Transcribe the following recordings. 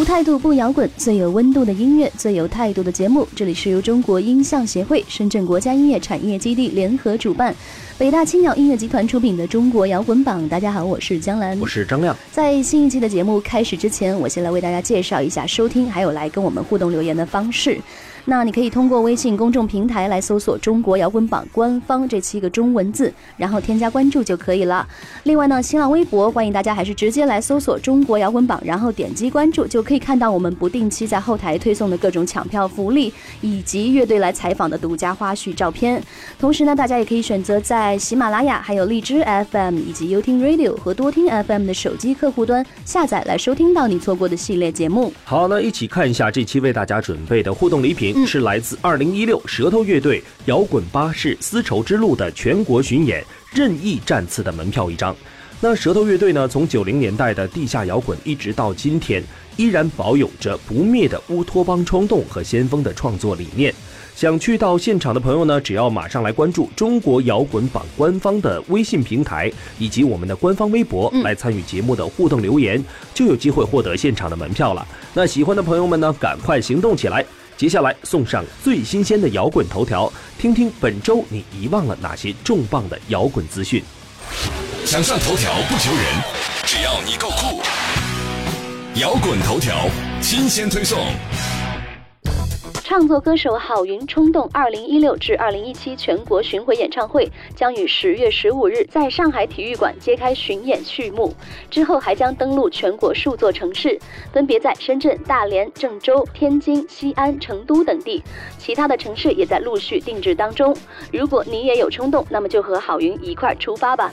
无态度不摇滚，最有温度的音乐，最有态度的节目。这里是由中国音像协会、深圳国家音乐产业基地联合主办，北大青鸟音乐集团出品的《中国摇滚榜》。大家好，我是江兰，我是张亮。在新一期的节目开始之前，我先来为大家介绍一下收听还有来跟我们互动留言的方式。那你可以通过微信公众平台来搜索“中国摇滚榜”官方这七个中文字，然后添加关注就可以了。另外呢，新浪微博欢迎大家还是直接来搜索“中国摇滚榜”，然后点击关注就可以看到我们不定期在后台推送的各种抢票福利，以及乐队来采访的独家花絮照片。同时呢，大家也可以选择在喜马拉雅、还有荔枝 FM 以及优听 Radio 和多听 FM 的手机客户端下载来收听到你错过的系列节目。好，那一起看一下这期为大家准备的互动礼品。是来自二零一六舌头乐队摇滚巴士丝绸之路的全国巡演任意站次的门票一张。那舌头乐队呢，从九零年代的地下摇滚一直到今天，依然保有着不灭的乌托邦冲动和先锋的创作理念。想去到现场的朋友呢，只要马上来关注中国摇滚榜官方的微信平台以及我们的官方微博，来参与节目的互动留言，就有机会获得现场的门票了。那喜欢的朋友们呢，赶快行动起来！接下来送上最新鲜的摇滚头条，听听本周你遗忘了哪些重磅的摇滚资讯。想上头条不求人，只要你够酷。摇滚头条新鲜推送。创作歌手郝云冲动二零一六至二零一七全国巡回演唱会将于十月十五日在上海体育馆揭开巡演序幕，之后还将登陆全国数座城市，分别在深圳、大连、郑州、天津、西安、成都等地，其他的城市也在陆续定制当中。如果你也有冲动，那么就和郝云一块出发吧。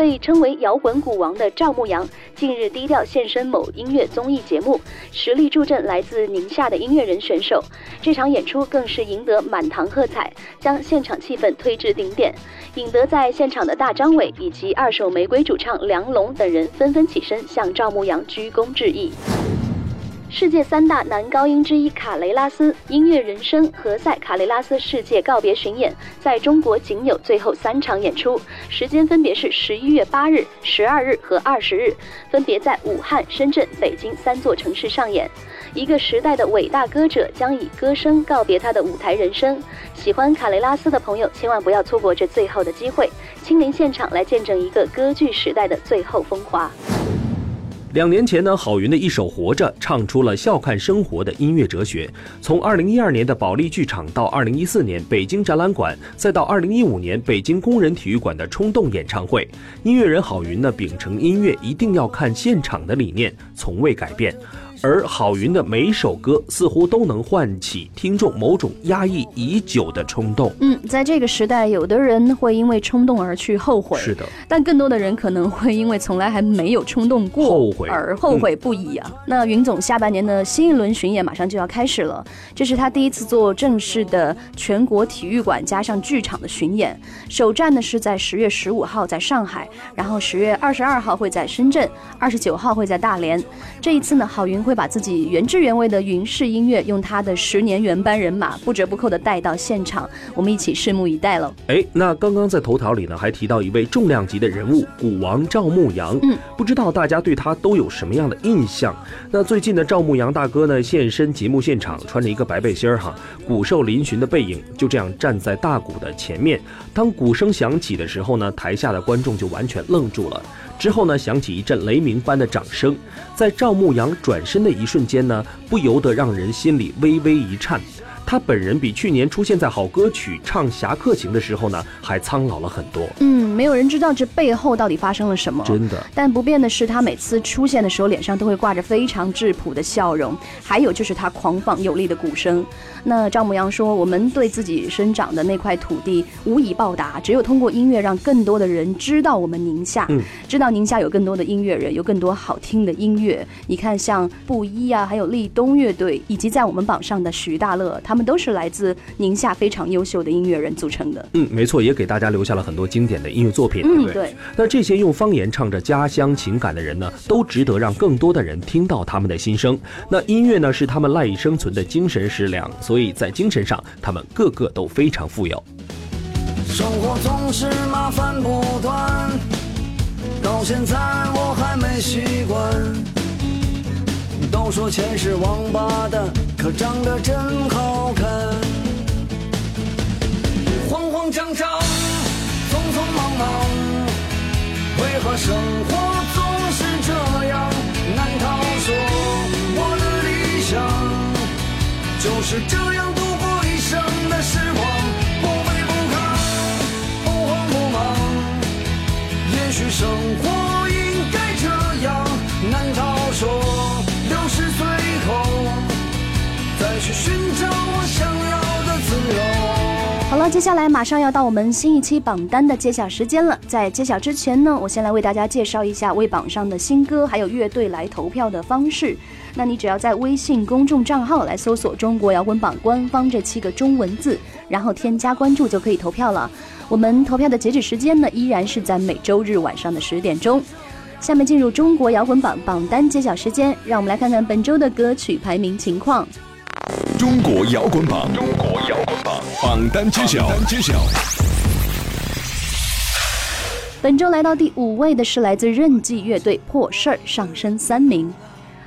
被称为摇滚鼓王的赵牧阳近日低调现身某音乐综艺节目，实力助阵来自宁夏的音乐人选手。这场演出更是赢得满堂喝彩，将现场气氛推至顶点，引得在现场的大张伟以及二手玫瑰主唱梁龙等人纷纷起身向赵牧阳鞠躬致意。世界三大男高音之一卡雷拉斯音乐人生何塞卡雷拉斯世界告别巡演，在中国仅有最后三场演出，时间分别是十一月八日、十二日和二十日，分别在武汉、深圳、北京三座城市上演。一个时代的伟大歌者将以歌声告别他的舞台人生。喜欢卡雷拉斯的朋友千万不要错过这最后的机会，亲临现场来见证一个歌剧时代的最后风华。两年前呢，郝云的一首《活着》唱出了笑看生活的音乐哲学。从二零一二年的保利剧场到二零一四年北京展览馆，再到二零一五年北京工人体育馆的冲动演唱会，音乐人郝云呢秉承音乐一定要看现场的理念，从未改变。而郝云的每首歌似乎都能唤起听众某种压抑已久的冲动。嗯，在这个时代，有的人会因为冲动而去后悔，是的，但更多的人可能会因为从来还没有冲动过，后悔而后悔不已啊。那云总下半年的新一轮巡演马上就要开始了，这是他第一次做正式的全国体育馆加上剧场的巡演。首站呢是在十月十五号在上海，然后十月二十二号会在深圳，二十九号会在大连。这一次呢，郝云会把自己原汁原味的云式音乐，用他的十年原班人马不折不扣的带到现场，我们一起拭目以待喽。哎，那刚刚在头条里呢，还提到一位重量级的人物——鼓王赵牧阳。嗯，不知道大家对他都有什么样的印象？那最近的赵牧阳大哥呢，现身节目现场，穿着一个白背心儿哈，骨瘦嶙峋的背影，就这样站在大鼓的前面。当鼓声响起的时候呢，台下的观众就完全愣住了。之后呢，响起一阵雷鸣般的掌声，在赵牧阳转身那一瞬间呢，不由得让人心里微微一颤。他本人比去年出现在好歌曲唱侠客行的时候呢，还苍老了很多。嗯，没有人知道这背后到底发生了什么。真的。但不变的是，他每次出现的时候，脸上都会挂着非常质朴的笑容。还有就是他狂放有力的鼓声。那赵牧阳说：“我们对自己生长的那块土地无以报答，只有通过音乐让更多的人知道我们宁夏，嗯知道宁夏有更多的音乐人，有更多好听的音乐。你看，像布衣啊，还有立冬乐队，以及在我们榜上的徐大乐，他们都是来自宁夏非常优秀的音乐人组成的。嗯，没错，也给大家留下了很多经典的音乐作品。嗯，对。那这些用方言唱着家乡情感的人呢，都值得让更多的人听到他们的心声。那音乐呢，是他们赖以生存的精神食粮，所以在精神。上，他们个个都非常富有。生活总是麻烦不断，到现在我还没习惯。都说钱是王八蛋，可长得真好看。慌慌张张，匆匆忙忙，为何生活总是这样？难道说我的理想就是这样度过一生的？时光不卑不亢，不慌不忙。也许生活接下来马上要到我们新一期榜单的揭晓时间了。在揭晓之前呢，我先来为大家介绍一下为榜上的新歌还有乐队来投票的方式。那你只要在微信公众账号来搜索“中国摇滚榜”官方这七个中文字，然后添加关注就可以投票了。我们投票的截止时间呢，依然是在每周日晚上的十点钟。下面进入中国摇滚榜榜单揭晓时间，让我们来看看本周的歌曲排名情况。中国摇滚榜，中国摇滚榜榜单揭晓。本周来到第五位的是来自任记乐队《破事儿》，上升三名。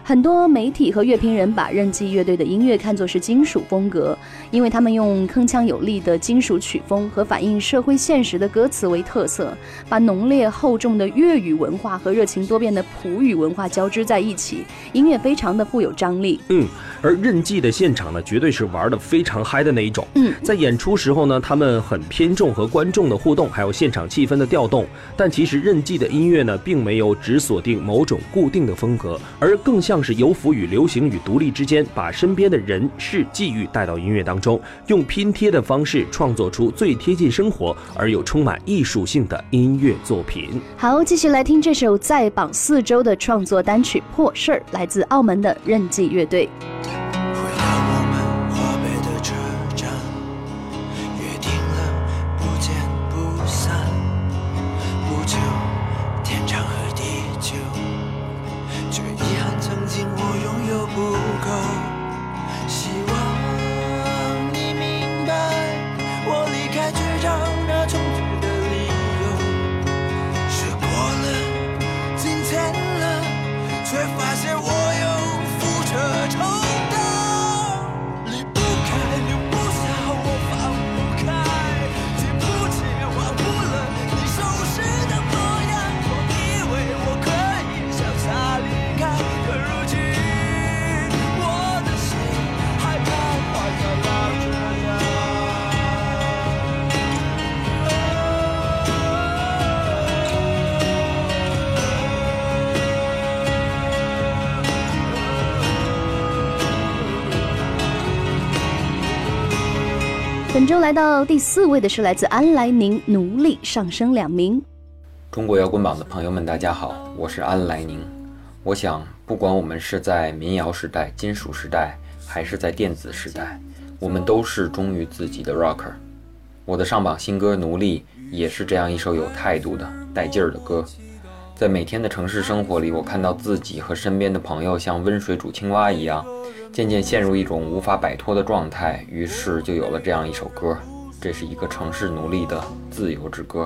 很多媒体和乐评人把任记乐队的音乐看作是金属风格，因为他们用铿锵有力的金属曲风和反映社会现实的歌词为特色，把浓烈厚重的粤语文化和热情多变的普语文化交织在一起，音乐非常的富有张力。嗯，而任记的现场呢，绝对是玩的非常嗨的那一种。嗯，在演出时候呢，他们很偏重和观众的互动，还有现场气氛的调动。但其实任记的音乐呢，并没有只锁定某种固定的风格，而更像。像是游浮与流行与独立之间，把身边的人事际遇带到音乐当中，用拼贴的方式创作出最贴近生活而又充满艺术性的音乐作品。好，继续来听这首在榜四周的创作单曲《破事儿》，来自澳门的任记乐队。本周来到第四位的是来自安来宁，奴隶上升两名。中国摇滚榜的朋友们，大家好，我是安来宁。我想，不管我们是在民谣时代、金属时代，还是在电子时代，我们都是忠于自己的 rocker。我的上榜新歌《奴隶》也是这样一首有态度的、带劲儿的歌。在每天的城市生活里，我看到自己和身边的朋友像温水煮青蛙一样。渐渐陷入一种无法摆脱的状态，于是就有了这样一首歌。这是一个城市奴隶的自由之歌。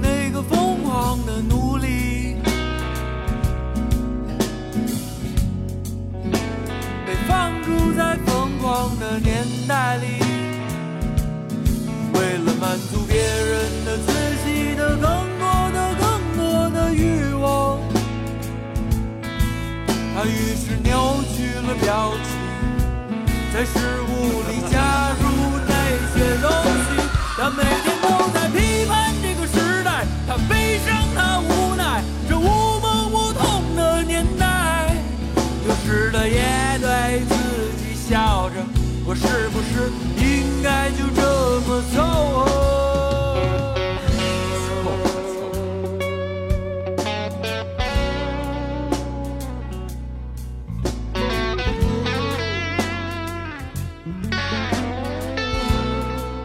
那个疯狂的奴隶，被放逐在疯狂的年代里，为了满足别人的自己的他于是扭曲了表情。在食物里加入那些东西，他每天都在批判这个时代，他悲伤，他无奈，这无梦无痛的年代，有时他也对自己笑着，我是不是应该就这么走？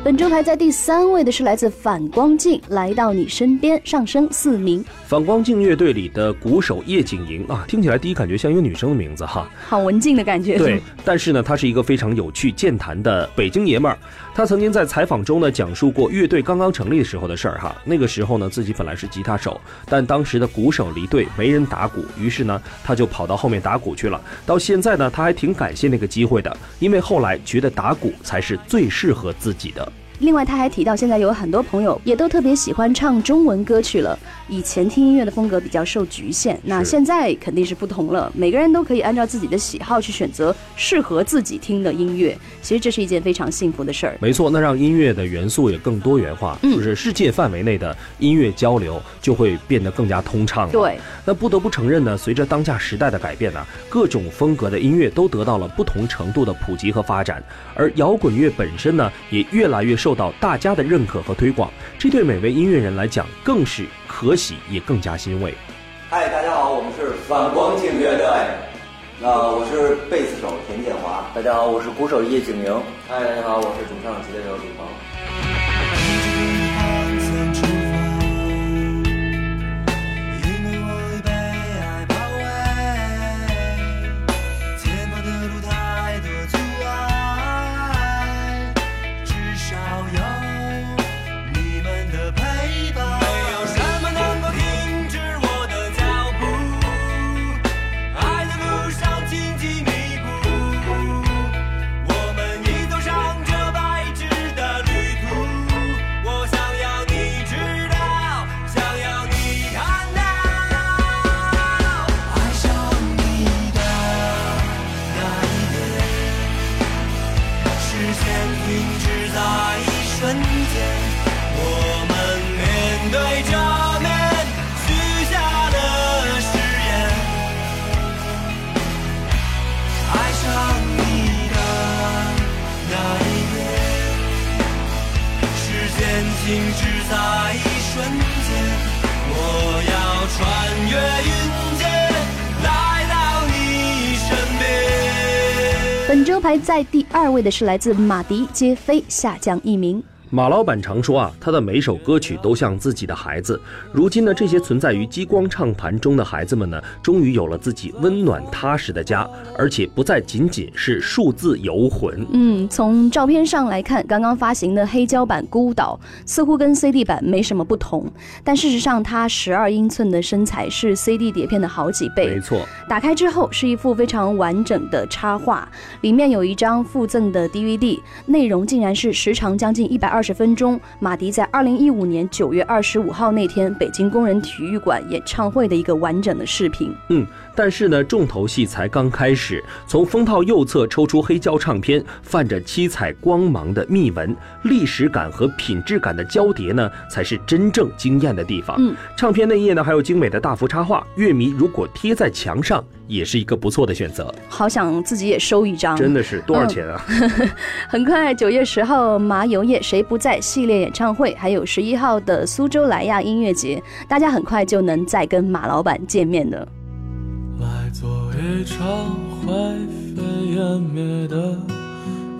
本周排在第三位的是来自反光镜，来到你身边，上升四名。反光镜乐队里的鼓手叶景莹啊，听起来第一感觉像一个女生的名字哈。好文静的感觉。对，但是呢，她是一个非常有趣、健谈的北京爷们儿。他曾经在采访中呢，讲述过乐队刚刚成立的时候的事儿哈。那个时候呢，自己本来是吉他手，但当时的鼓手离队，没人打鼓，于是呢，他就跑到后面打鼓去了。到现在呢，他还挺感谢那个机会的，因为后来觉得打鼓才是最适合自己的。另外，他还提到，现在有很多朋友也都特别喜欢唱中文歌曲了。以前听音乐的风格比较受局限，那现在肯定是不同了。每个人都可以按照自己的喜好去选择适合自己听的音乐。其实这是一件非常幸福的事儿。没错，那让音乐的元素也更多元化，就是世界范围内的音乐交流就会变得更加通畅了。对，那不得不承认呢，随着当下时代的改变呢，各种风格的音乐都得到了不同程度的普及和发展，而摇滚乐本身呢，也越来越受到大家的认可和推广。这对每位音乐人来讲，更是。可喜也更加欣慰。嗨，大家好，我们是反光镜乐队。那我是贝斯手田建华。大家好，我是鼓手叶景莹。嗨，大家好，我是主唱吉他手李鹏。本周排在第二位的是来自马迪，皆非下降一名。马老板常说啊，他的每首歌曲都像自己的孩子。如今呢，这些存在于激光唱盘中的孩子们呢，终于有了自己温暖踏实的家，而且不再仅仅是数字游魂。嗯，从照片上来看，刚刚发行的黑胶版《孤岛》似乎跟 CD 版没什么不同，但事实上，它十二英寸的身材是 CD 碟片的好几倍。没错，打开之后是一幅非常完整的插画，里面有一张附赠的 DVD，内容竟然是时长将近一百二。二十分钟，马迪在二零一五年九月二十五号那天北京工人体育馆演唱会的一个完整的视频。嗯，但是呢，重头戏才刚开始。从封套右侧抽出黑胶唱片，泛着七彩光芒的密纹，历史感和品质感的交叠呢，才是真正惊艳的地方。嗯，唱片内页呢还有精美的大幅插画，乐迷如果贴在墙上。也是一个不错的选择，好想自己也收一张，真的是多少钱啊？很快九月十号麻油叶谁不在系列演唱会，还有十一号的苏州莱亚音乐节，大家很快就能再跟马老板见面了。来做一场灰飞烟灭的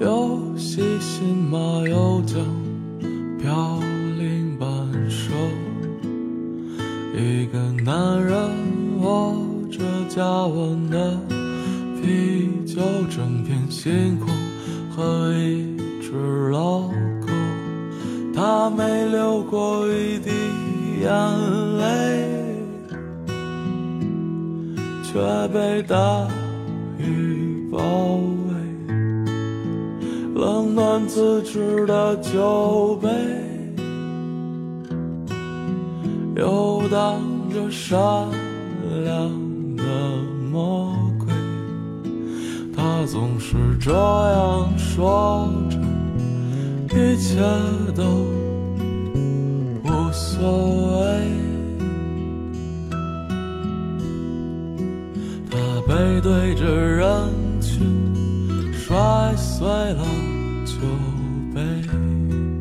游戏，新马又将飘零半生，一个男人我。着加温的啤酒，整片星空和一只老狗，它没流过一滴眼泪，却被大雨包围。冷暖自知的酒杯，游荡着善是这样说着，一切都无所谓。他背对着人群，摔碎了酒杯。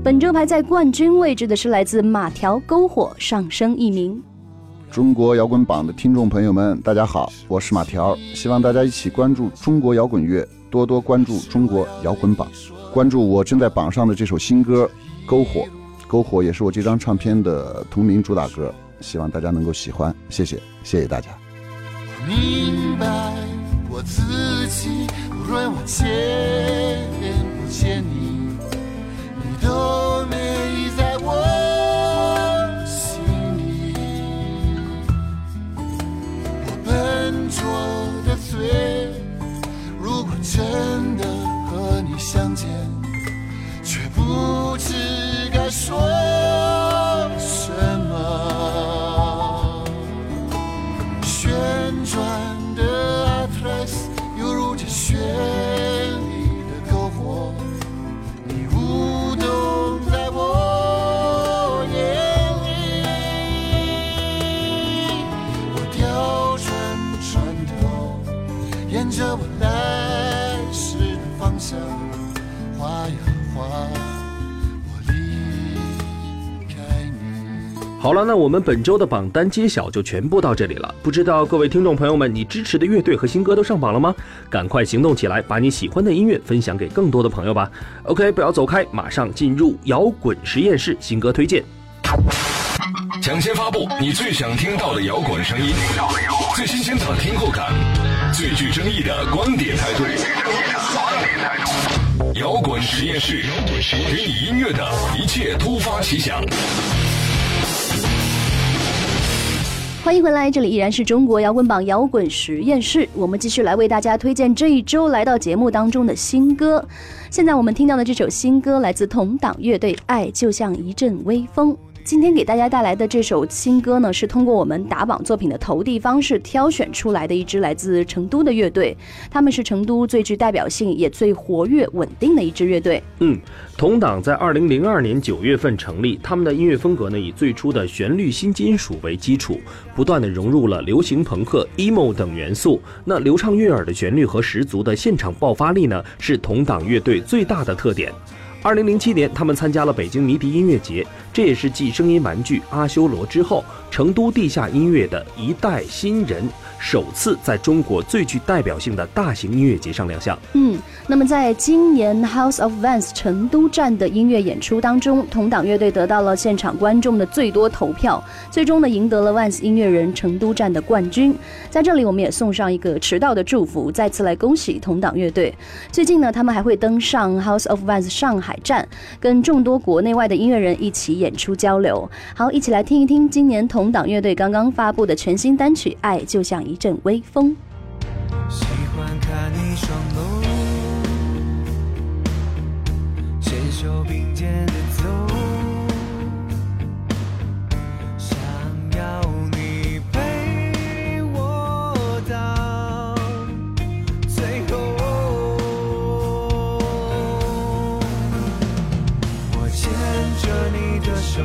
本周排在冠军位置的是来自马条篝火上升一名。中国摇滚榜的听众朋友们，大家好，我是马条，希望大家一起关注中国摇滚乐，多多关注中国摇滚榜，关注我正在榜上的这首新歌《篝火》，篝火也是我这张唱片的同名主打歌，希望大家能够喜欢，谢谢，谢谢大家。明白我自己，无论我的方向划呀划，我离开你。好了，那我们本周的榜单揭晓就全部到这里了。不知道各位听众朋友们，你支持的乐队和新歌都上榜了吗？赶快行动起来，把你喜欢的音乐分享给更多的朋友吧。OK，不要走开，马上进入摇滚实验室新歌推荐。抢先发布你最想听到的摇滚声音，最新鲜的听后感，最具争议的观点态度。摇滚实验室，给你音乐的一切突发奇想。欢迎回来，这里依然是中国摇滚榜摇滚实验室，我们继续来为大家推荐这一周来到节目当中的新歌。现在我们听到的这首新歌来自同党乐队《爱就像一阵微风》。今天给大家带来的这首新歌呢，是通过我们打榜作品的投递方式挑选出来的一支来自成都的乐队，他们是成都最具代表性也最活跃稳定的一支乐队。嗯，同党在二零零二年九月份成立，他们的音乐风格呢以最初的旋律新金属为基础，不断的融入了流行朋克、emo 等元素。那流畅悦耳的旋律和十足的现场爆发力呢，是同党乐队最大的特点。二零零七年，他们参加了北京迷笛音乐节，这也是继声音玩具、阿修罗之后，成都地下音乐的一代新人首次在中国最具代表性的大型音乐节上亮相。嗯，那么在今年 House of Vans 成都站的音乐演出当中，同党乐队得到了现场观众的最多投票，最终呢赢得了 Vans 音乐人成都站的冠军。在这里，我们也送上一个迟到的祝福，再次来恭喜同党乐队。最近呢，他们还会登上 House of Vans 上海站，跟众多国内外的音乐人一起演演出交流。好，一起来听一听今年同党乐队刚刚发布的全新单曲《爱就像一阵微风》。喜欢看你双眸，的手，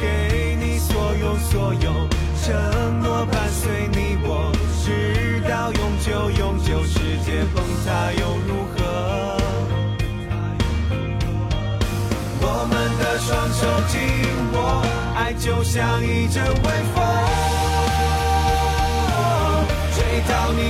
给你所有所有，承诺伴随你我，直到永久永久，世界崩塌又如何？我们的双手紧握，爱就像一阵微风，吹到你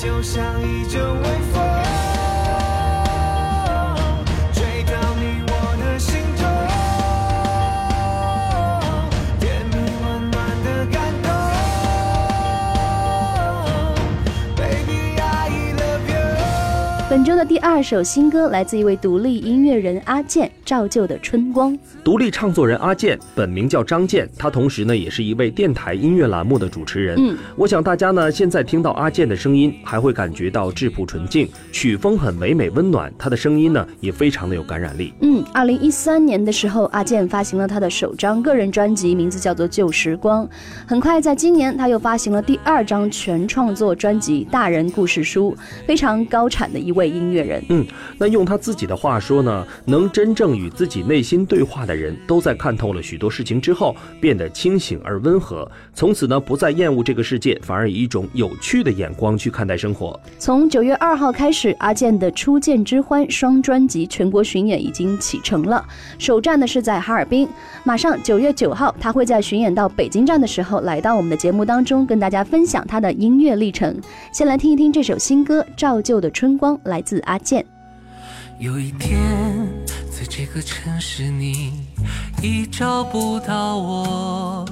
就像一阵微风本周的第二首新歌来自一位独立音乐人阿健，照旧的春光。独立唱作人阿健，本名叫张健，他同时呢也是一位电台音乐栏目的主持人。嗯，我想大家呢现在听到阿健的声音，还会感觉到质朴纯净，曲风很唯美温暖，他的声音呢也非常的有感染力。嗯，二零一三年的时候，阿健发行了他的首张个人专辑，名字叫做《旧时光》。很快在今年，他又发行了第二张全创作专辑《大人故事书》，非常高产的一位音乐人。嗯，那用他自己的话说呢，能真正与自己内心对话的人，都在看透了许多事情之后，变得清醒而温和，从此呢不再厌恶这个世界，反而以一种有趣的眼光去看待生活。从九月二号开始，阿健的《初见之欢》双专辑全国巡演已经启程了，首站呢是在哈尔滨。马上九月九号，他会在巡演到北京站的时候，来到我们的节目当中，跟大家分享他的音乐历程。先来听一听这首新歌《照旧的春光》，来自阿健。有一天，在这个城市你已找不到我，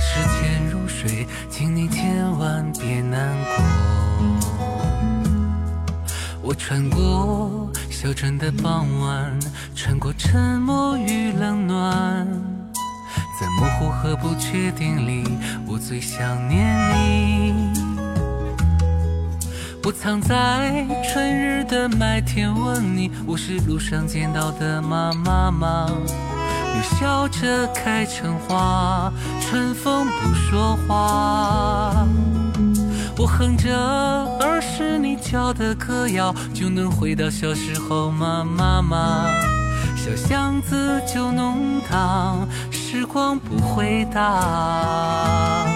时间如水，请你千万别难过。我穿过小镇的傍晚，穿过沉默与冷暖，在模糊和不确定里，我最想念你。我藏在春日的麦田，问你我是路上见到的妈妈吗？你笑着开成花，春风不说话。我哼着儿时你教的歌谣，就能回到小时候吗？妈妈，小巷子旧弄堂，时光不回答。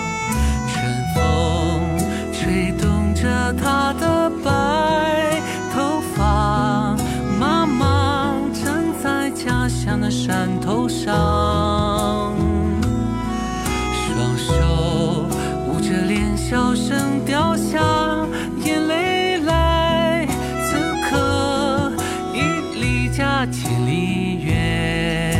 着她的白头发，妈妈站在家乡的山头上，双手捂着脸，笑声掉下眼泪来。此刻已离家千里远，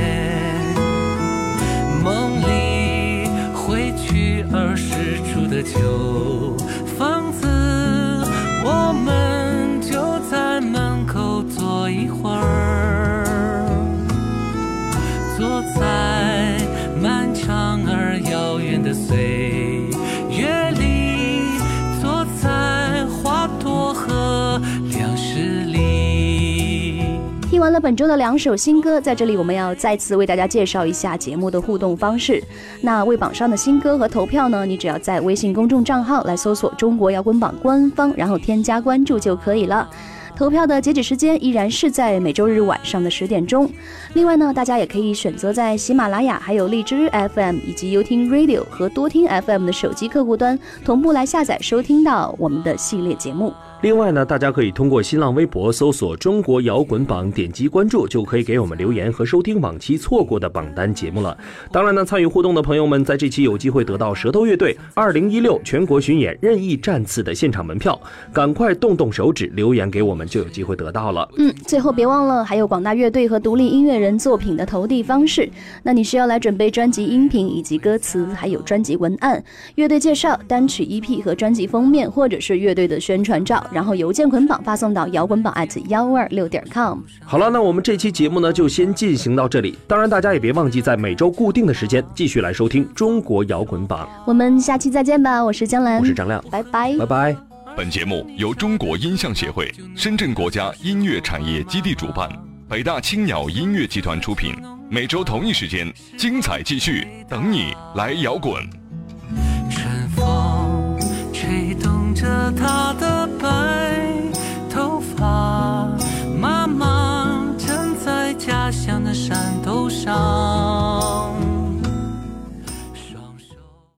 梦里回去儿时住的旧了本周的两首新歌，在这里我们要再次为大家介绍一下节目的互动方式。那为榜上的新歌和投票呢，你只要在微信公众账号来搜索“中国摇滚榜”官方，然后添加关注就可以了。投票的截止时间依然是在每周日晚上的十点钟。另外呢，大家也可以选择在喜马拉雅、还有荔枝 FM 以及优听 Radio 和多听 FM 的手机客户端同步来下载收听到我们的系列节目。另外呢，大家可以通过新浪微博搜索“中国摇滚榜”，点击关注，就可以给我们留言和收听往期错过的榜单节目了。当然呢，参与互动的朋友们，在这期有机会得到舌头乐队二零一六全国巡演任意站次的现场门票，赶快动动手指留言给我们，就有机会得到了。嗯，最后别忘了还有广大乐队和独立音乐人作品的投递方式。那你需要来准备专辑音频以及歌词，还有专辑文案、乐队介绍、单曲 EP 和专辑封面，或者是乐队的宣传照，然后邮件捆绑发送到摇滚榜 at 幺二六点 com。好了，那我们这期节目呢就先进行到这里。当然，大家也别忘记在每周固定的时间继续来收听中国摇滚榜。我们下期再见吧，我是江兰，我是张亮，拜拜，拜拜。本节目由中国音像协会、深圳国家音乐产业基地主办，北大青鸟音乐集团出品。每周同一时间，精彩继续，等你来摇滚。着她的白头发，妈妈站在家乡的山头上。